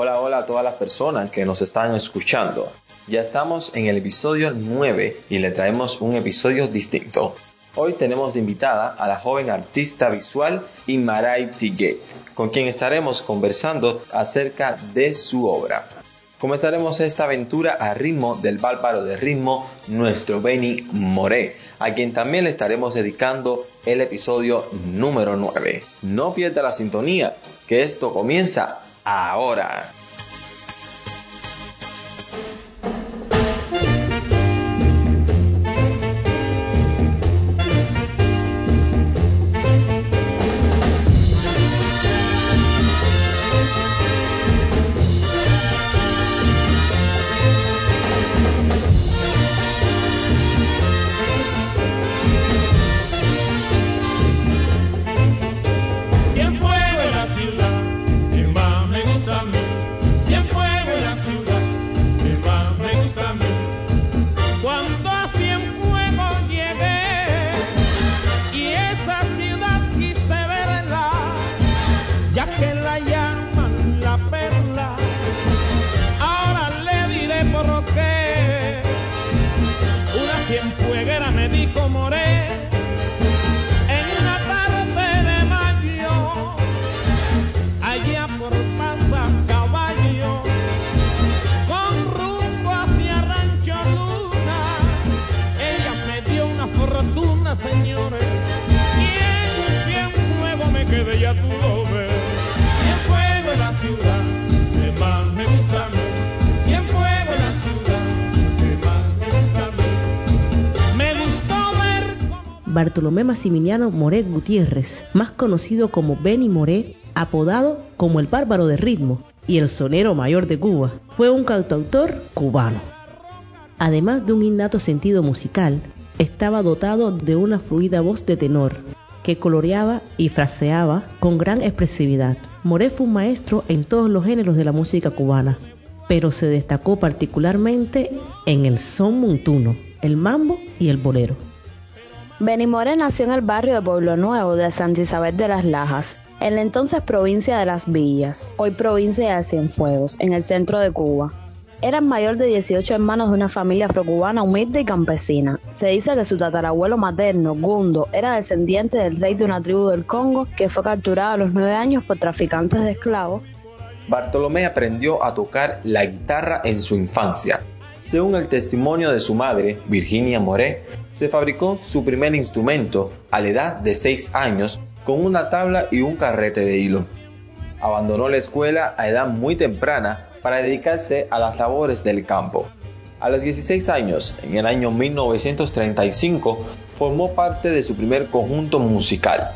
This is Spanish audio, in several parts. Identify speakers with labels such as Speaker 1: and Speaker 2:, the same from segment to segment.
Speaker 1: Hola, hola a todas las personas que nos están escuchando. Ya estamos en el episodio 9 y le traemos un episodio distinto. Hoy tenemos de invitada a la joven artista visual Imaray Tiguet, con quien estaremos conversando acerca de su obra. Comenzaremos esta aventura a ritmo del bárbaro de ritmo, nuestro Benny Moré, a quien también le estaremos dedicando el episodio número 9. No pierda la sintonía, que esto comienza ahora.
Speaker 2: Bartolomé Maximiliano Moret Gutiérrez, más conocido como Benny Moret, apodado como el bárbaro de ritmo y el sonero mayor de Cuba, fue un cantautor cubano. Además de un innato sentido musical, estaba dotado de una fluida voz de tenor que coloreaba y fraseaba con gran expresividad. Moret fue un maestro en todos los géneros de la música cubana, pero se destacó particularmente en el son montuno, el mambo y el bolero.
Speaker 3: Benimore nació en el barrio de Pueblo Nuevo de Santa Isabel de las Lajas, en la entonces provincia de Las Villas, hoy provincia de Cienfuegos, en el centro de Cuba. Era el mayor de 18 hermanos de una familia afrocubana humilde y campesina. Se dice que su tatarabuelo materno, Gundo, era descendiente del rey de una tribu del Congo que fue capturado a los 9 años por traficantes de esclavos.
Speaker 1: Bartolomé aprendió a tocar la guitarra en su infancia. Según el testimonio de su madre, Virginia Moré, se fabricó su primer instrumento a la edad de 6 años con una tabla y un carrete de hilo. Abandonó la escuela a edad muy temprana para dedicarse a las labores del campo. A los 16 años, en el año 1935, formó parte de su primer conjunto musical.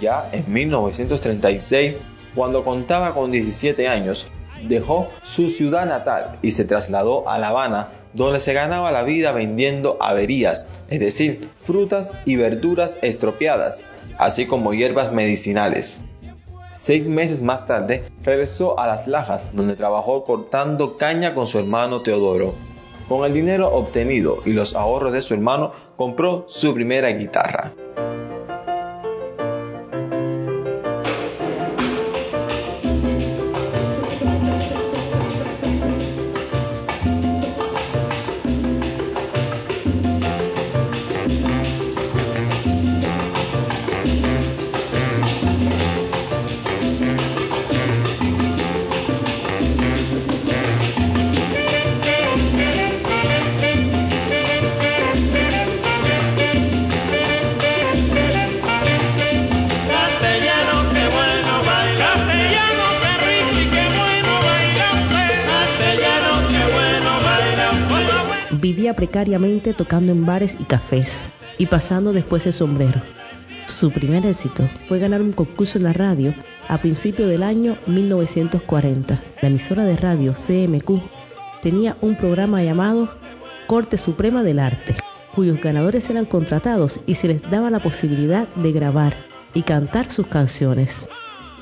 Speaker 1: Ya en 1936, cuando contaba con 17 años, dejó su ciudad natal y se trasladó a La Habana donde se ganaba la vida vendiendo averías, es decir, frutas y verduras estropeadas, así como hierbas medicinales. Seis meses más tarde regresó a Las Lajas, donde trabajó cortando caña con su hermano Teodoro. Con el dinero obtenido y los ahorros de su hermano, compró su primera guitarra.
Speaker 2: Precariamente tocando en bares y cafés y pasando después el sombrero. Su primer éxito fue ganar un concurso en la radio a principios del año 1940. La emisora de radio CMQ tenía un programa llamado Corte Suprema del Arte, cuyos ganadores eran contratados y se les daba la posibilidad de grabar y cantar sus canciones.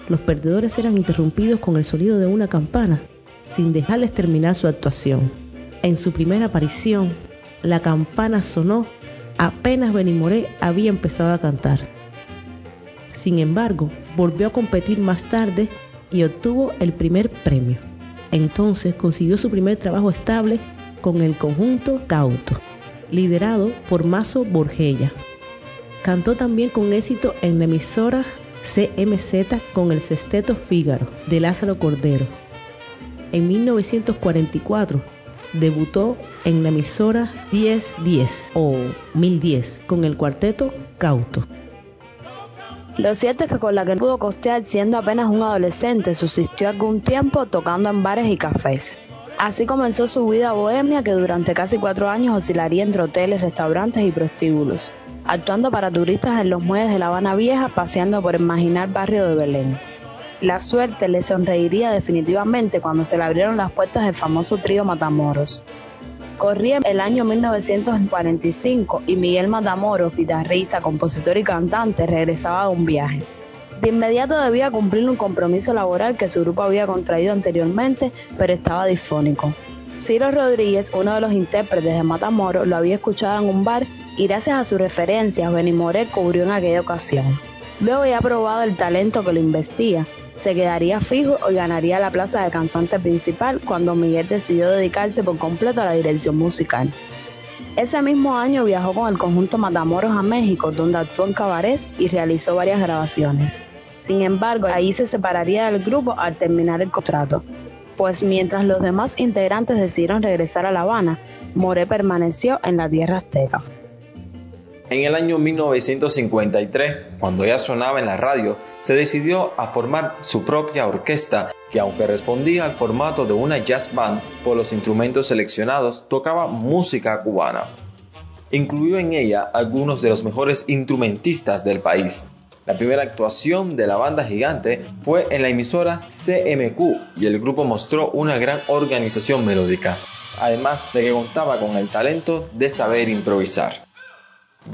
Speaker 2: Los perdedores eran interrumpidos con el sonido de una campana, sin dejarles terminar su actuación. En su primera aparición, la campana sonó apenas Benimoré había empezado a cantar. Sin embargo, volvió a competir más tarde y obtuvo el primer premio. entonces consiguió su primer trabajo estable con el conjunto Cauto, liderado por Mazo Borgella. Cantó también con éxito en la emisora CMZ con el Sesteto Fígaro de Lázaro Cordero. En 1944 debutó en la emisora 1010 o 1010 con el cuarteto Cauto.
Speaker 3: Lo cierto es que con la que pudo costear siendo apenas un adolescente subsistió algún tiempo tocando en bares y cafés. Así comenzó su vida bohemia que durante casi cuatro años oscilaría entre hoteles, restaurantes y prostíbulos, actuando para turistas en los muelles de La Habana Vieja, paseando por el marginal barrio de Belén. La suerte le sonreiría definitivamente cuando se le abrieron las puertas del famoso trío Matamoros. Corría el año 1945 y Miguel Matamoros, guitarrista, compositor y cantante, regresaba de un viaje. De inmediato debía cumplir un compromiso laboral que su grupo había contraído anteriormente, pero estaba disfónico. Ciro Rodríguez, uno de los intérpretes de Matamoros, lo había escuchado en un bar y gracias a su referencia, Benny Moré cubrió en aquella ocasión. Luego ya probado el talento que lo investía, se quedaría fijo y ganaría la plaza de cantante principal cuando Miguel decidió dedicarse por completo a la dirección musical. Ese mismo año viajó con el conjunto Matamoros a México, donde actuó en cabarets y realizó varias grabaciones. Sin embargo, ahí se separaría del grupo al terminar el contrato, pues mientras los demás integrantes decidieron regresar a La Habana, Moré permaneció en la tierra azteca.
Speaker 1: En el año 1953, cuando ya sonaba en la radio, se decidió a formar su propia orquesta que aunque respondía al formato de una jazz band por los instrumentos seleccionados, tocaba música cubana. Incluyó en ella algunos de los mejores instrumentistas del país. La primera actuación de la banda gigante fue en la emisora CMQ y el grupo mostró una gran organización melódica, además de que contaba con el talento de saber improvisar.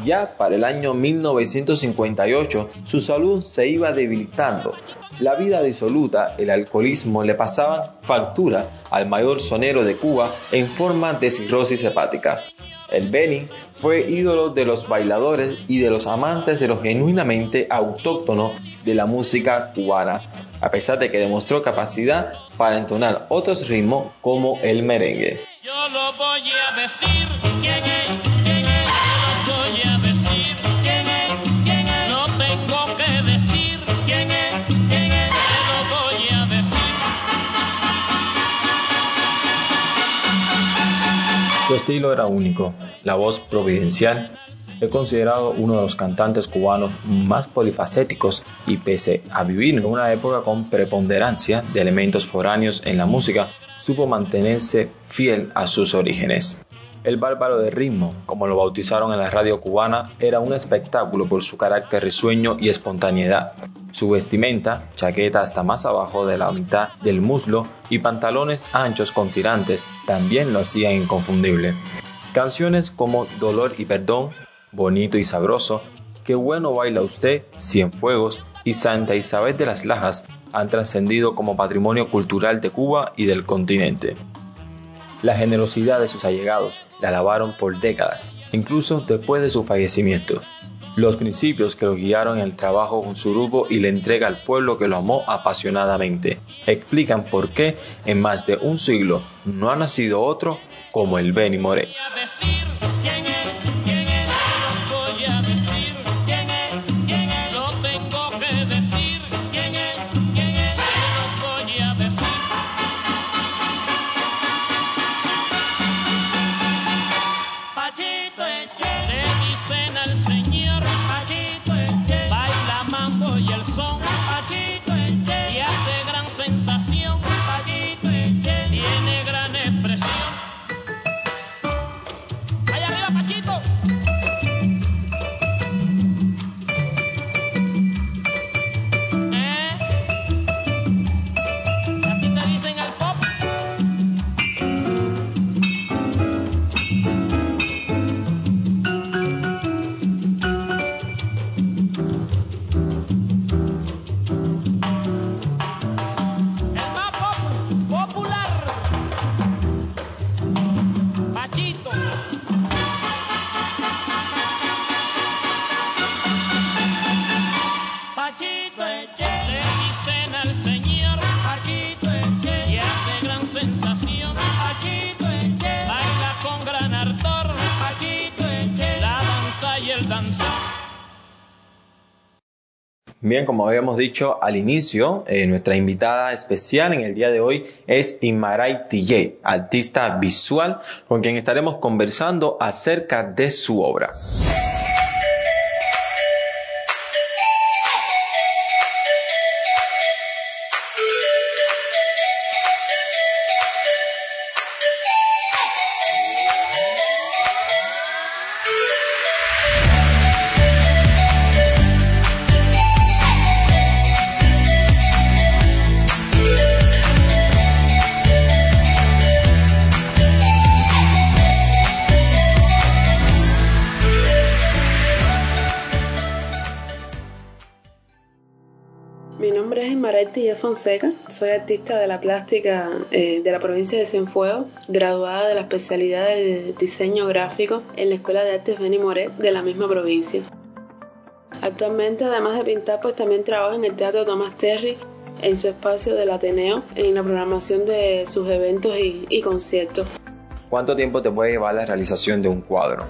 Speaker 1: Ya para el año 1958 su salud se iba debilitando. La vida disoluta, el alcoholismo le pasaban factura al mayor sonero de Cuba en forma de cirrosis hepática. El Benny fue ídolo de los bailadores y de los amantes de lo genuinamente autóctono de la música cubana, a pesar de que demostró capacidad para entonar otros ritmos como el merengue. Yo lo voy a decir Su estilo era único, la voz providencial. Es considerado uno de los cantantes cubanos más polifacéticos y pese a vivir en una época con preponderancia de elementos foráneos en la música, supo mantenerse fiel a sus orígenes. El bárbaro de ritmo, como lo bautizaron en la radio cubana, era un espectáculo por su carácter risueño y espontaneidad. Su vestimenta, chaqueta hasta más abajo de la mitad del muslo y pantalones anchos con tirantes, también lo hacían inconfundible. Canciones como Dolor y Perdón, Bonito y Sabroso, Qué bueno baila usted, Cienfuegos y Santa Isabel de las Lajas han trascendido como patrimonio cultural de Cuba y del continente. La generosidad de sus allegados la alabaron por décadas, incluso después de su fallecimiento. Los principios que lo guiaron en el trabajo con su grupo y la entrega al pueblo que lo amó apasionadamente explican por qué en más de un siglo no ha nacido otro como el Benny Moré. Bien, como habíamos dicho al inicio, eh, nuestra invitada especial en el día de hoy es Imaray TJ, artista visual, con quien estaremos conversando acerca de su obra.
Speaker 4: Fonseca, soy artista de la plástica eh, de la provincia de Cienfuegos, graduada de la especialidad de diseño gráfico en la Escuela de Artes Beni Moret de la misma provincia. Actualmente, además de pintar, pues también trabajo en el Teatro Tomás Terry en su espacio del Ateneo, en la programación de sus eventos y conciertos.
Speaker 1: ¿Cuánto tiempo te puede llevar la realización de un cuadro?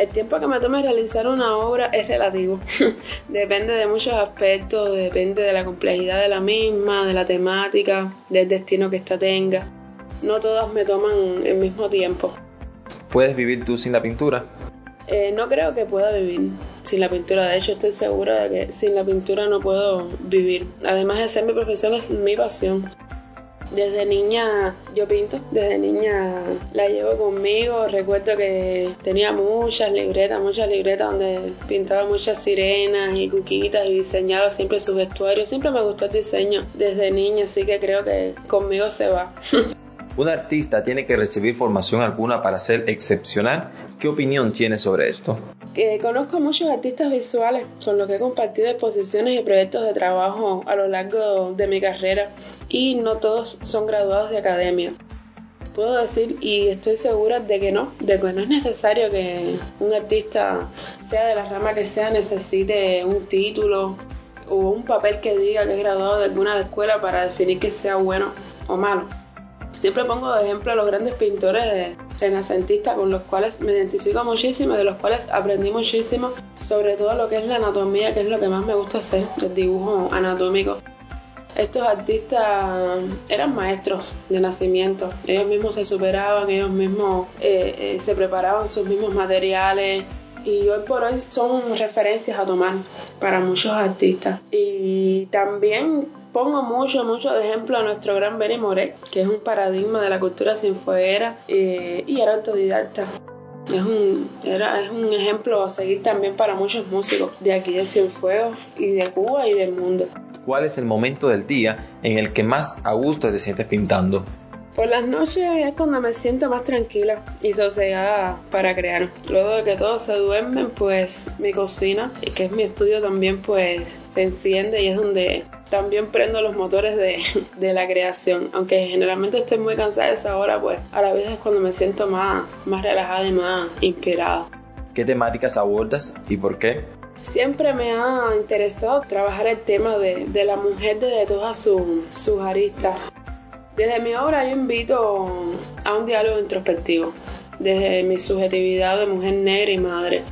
Speaker 4: El tiempo que me toma realizar una obra es relativo. depende de muchos aspectos, depende de la complejidad de la misma, de la temática, del destino que ésta tenga. No todas me toman el mismo tiempo.
Speaker 1: ¿Puedes vivir tú sin la pintura?
Speaker 4: Eh, no creo que pueda vivir sin la pintura. De hecho, estoy segura de que sin la pintura no puedo vivir. Además de ser mi profesión, es mi pasión. Desde niña yo pinto, desde niña la llevo conmigo. Recuerdo que tenía muchas libretas, muchas libretas donde pintaba muchas sirenas y cuquitas y diseñaba siempre sus vestuarios. Siempre me gustó el diseño desde niña, así que creo que conmigo se va.
Speaker 1: ¿Un artista tiene que recibir formación alguna para ser excepcional? ¿Qué opinión tiene sobre esto?
Speaker 4: Que conozco muchos artistas visuales con los que he compartido exposiciones y proyectos de trabajo a lo largo de mi carrera y no todos son graduados de academia. Puedo decir y estoy segura de que no, de que no es necesario que un artista, sea de la rama que sea, necesite un título o un papel que diga que es graduado de alguna escuela para definir que sea bueno o malo. Siempre pongo de ejemplo a los grandes pintores renacentistas con los cuales me identifico muchísimo, de los cuales aprendí muchísimo, sobre todo lo que es la anatomía, que es lo que más me gusta hacer, el dibujo anatómico. Estos artistas eran maestros de nacimiento, ellos mismos se superaban, ellos mismos eh, eh, se preparaban sus mismos materiales, y hoy por hoy son referencias a tomar para muchos artistas. Y también pongo mucho, mucho de ejemplo a nuestro gran Benny Moret, que es un paradigma de la cultura cienfueguera eh, y era autodidacta. Es un, era, es un ejemplo a seguir también para muchos músicos de aquí de Cienfuegos y de Cuba y del mundo
Speaker 1: cuál es el momento del día en el que más a gusto te sientes pintando.
Speaker 4: Por las noches es cuando me siento más tranquila y sosegada para crear. Luego de que todos se duermen, pues mi cocina, que es mi estudio también, pues se enciende y es donde también prendo los motores de, de, la creación. Aunque generalmente estoy muy cansada de esa hora, pues a la vez es cuando me siento más, más relajada y más inspirada.
Speaker 1: ¿Qué temáticas abordas y por qué?
Speaker 4: Siempre me ha interesado trabajar el tema de, la mujer desde todas sus aristas. Desde mi obra yo invito a un diálogo introspectivo, desde mi subjetividad de mujer negra y madre.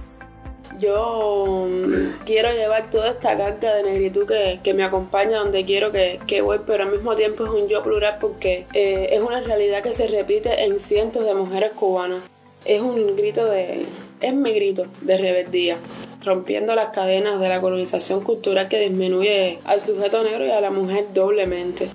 Speaker 4: Yo mm, quiero llevar toda esta carga de negritud que, me acompaña donde quiero que, voy, pero al mismo tiempo es un yo plural porque eh, es una realidad que se repite en cientos de mujeres cubanas. Es un grito de, es mi grito de rebeldía rompiendo las cadenas de la colonización cultural que disminuye al sujeto negro y a la mujer doblemente.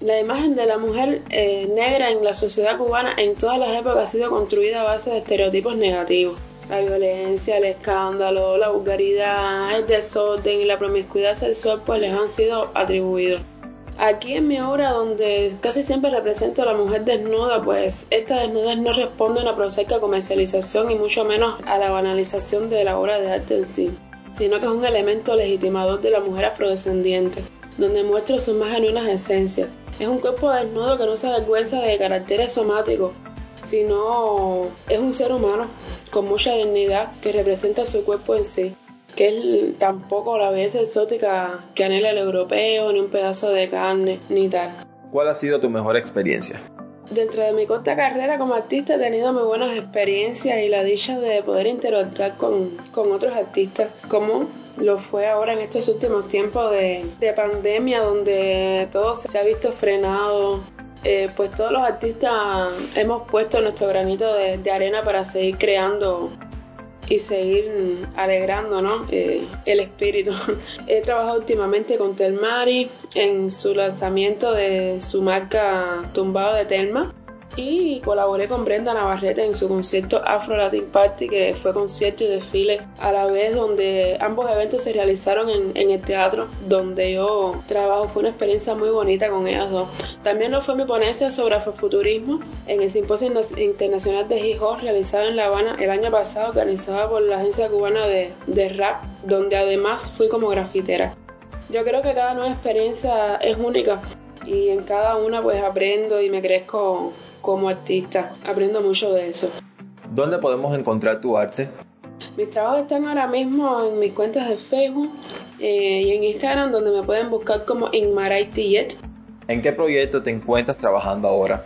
Speaker 4: La imagen de la mujer eh, negra en la sociedad cubana en todas las épocas ha sido construida a base de estereotipos negativos. La violencia, el escándalo, la vulgaridad, el desorden y la promiscuidad sexual pues les han sido atribuidos. Aquí en mi obra, donde casi siempre represento a la mujer desnuda, pues esta desnudez no responde a una prosaica comercialización y mucho menos a la banalización de la obra de arte en sí, sino que es un elemento legitimador de la mujer afrodescendiente, donde muestra sus más genuinas esencias. Es un cuerpo desnudo que no se avergüenza de caracteres somáticos, sino es un ser humano con mucha dignidad que representa su cuerpo en sí que es tampoco la belleza exótica que anhela el europeo, ni un pedazo de carne, ni tal.
Speaker 1: ¿Cuál ha sido tu mejor experiencia?
Speaker 4: Dentro de mi corta carrera como artista he tenido muy buenas experiencias y la dicha de poder interactuar con, con otros artistas, como lo fue ahora en estos últimos tiempos de, de pandemia, donde todo se ha visto frenado. Eh, pues todos los artistas hemos puesto nuestro granito de, de arena para seguir creando y seguir alegrando ¿no? Eh, el espíritu. He trabajado últimamente con Telmari en su lanzamiento de su marca Tumbado de Telma y colaboré con Brenda Navarrete en su concierto Afro Latin Party, que fue concierto y desfile a la vez, donde ambos eventos se realizaron en, el teatro donde yo trabajo. Fue una experiencia muy bonita con ellas dos. También lo fue mi ponencia sobre afrofuturismo en el Simposio Internacional de Hip realizado en La Habana el año pasado, organizada por la Agencia Cubana de, de Rap, donde además fui como grafitera. Yo creo que cada nueva experiencia es única y en cada una pues aprendo y me crezco como artista. Aprendo mucho de eso.
Speaker 1: ¿Dónde podemos encontrar tu arte?
Speaker 4: Mis trabajos están ahora mismo en mis cuentas de Facebook eh, y en Instagram donde me pueden buscar como Inmaray
Speaker 1: ¿En qué proyecto te encuentras trabajando ahora?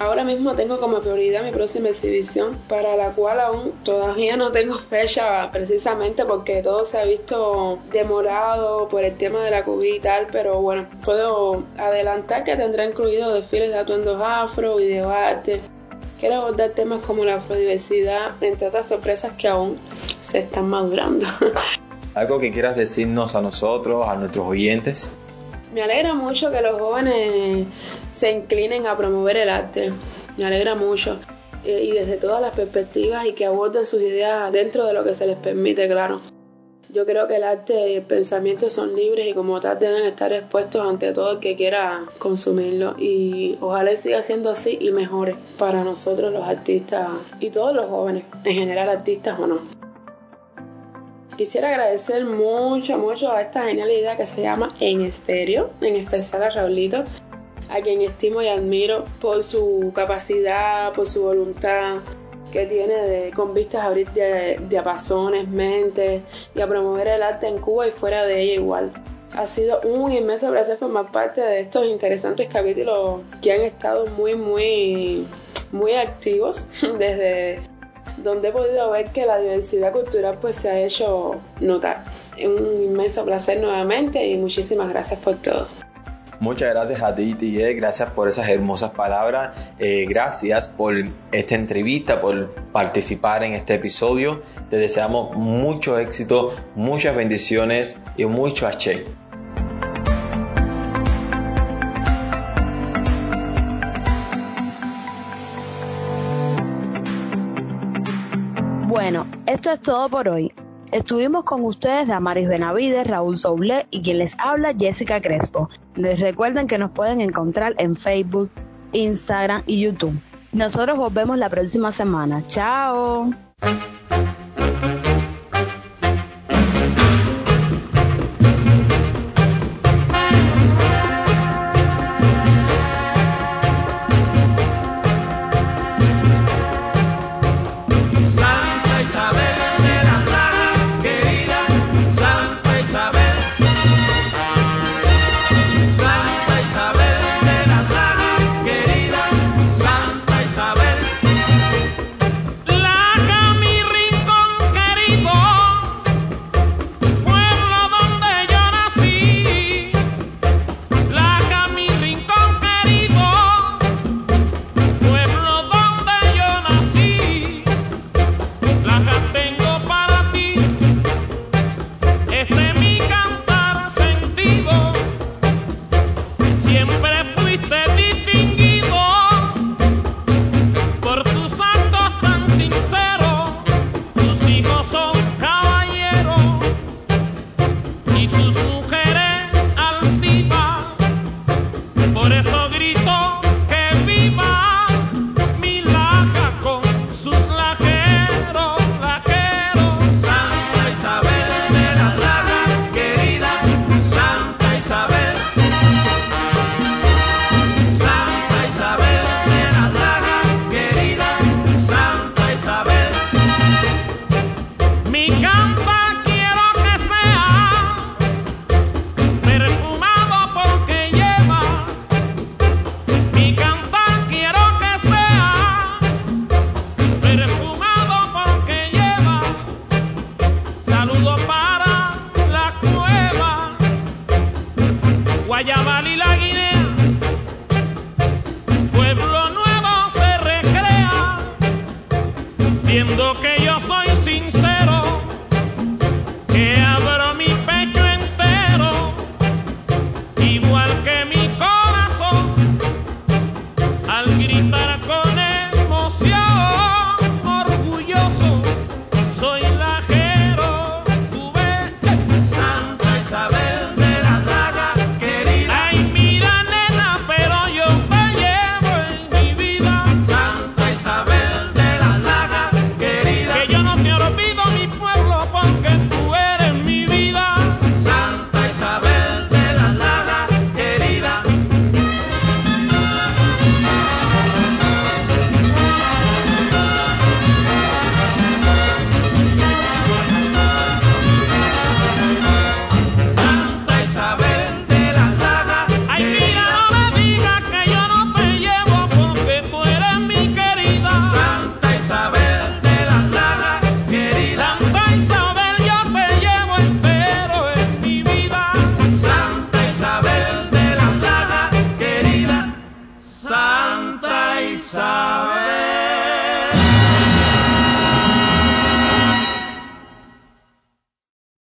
Speaker 4: Ahora mismo tengo como prioridad mi próxima exhibición, para la cual aún todavía no tengo fecha precisamente porque todo se ha visto demorado por el tema de la COVID y tal, pero bueno, puedo adelantar que tendrá incluido desfiles de atuendos afro, videoarte. Quiero abordar temas como la afrodiversidad, entre otras sorpresas que aún se están madurando.
Speaker 1: ¿Algo que quieras decirnos a nosotros, a nuestros oyentes?
Speaker 4: Me alegra mucho que los jóvenes se inclinen a promover el arte. Me alegra mucho. Eh, y desde todas las perspectivas y que aborden sus ideas dentro de lo que se les permite, claro. Yo creo que el arte y el pensamiento son libres y como tal deben estar expuestos ante todo el que quiera consumirlo y ojalá siga siendo así y mejore para nosotros los artistas y todos los jóvenes, en general artistas o no. Quisiera agradecer mucho, mucho a esta genial idea que se llama En Estéreo, en especial a Raulito, a quien estimo y admiro por su capacidad, por su voluntad que tiene de, con vistas a abrir diapasones, mentes y a promover el arte en Cuba y fuera de ella igual. Ha sido un inmenso placer formar parte de estos interesantes capítulos que han estado muy, muy, muy activos desde donde he podido ver que la diversidad cultural pues se ha hecho notar. Un inmenso placer nuevamente y muchísimas gracias por todo.
Speaker 1: Muchas gracias a ti, gracias por esas hermosas palabras, eh, gracias por esta entrevista, por participar en este episodio. Te deseamos mucho éxito, muchas bendiciones y mucho H.
Speaker 3: esto es todo por hoy. Estuvimos con ustedes Damaris Benavides, Raúl Soule y quien les habla Jessica Crespo. Les recuerden que nos pueden encontrar en Facebook, Instagram y YouTube. Nosotros volvemos la próxima semana. Chao.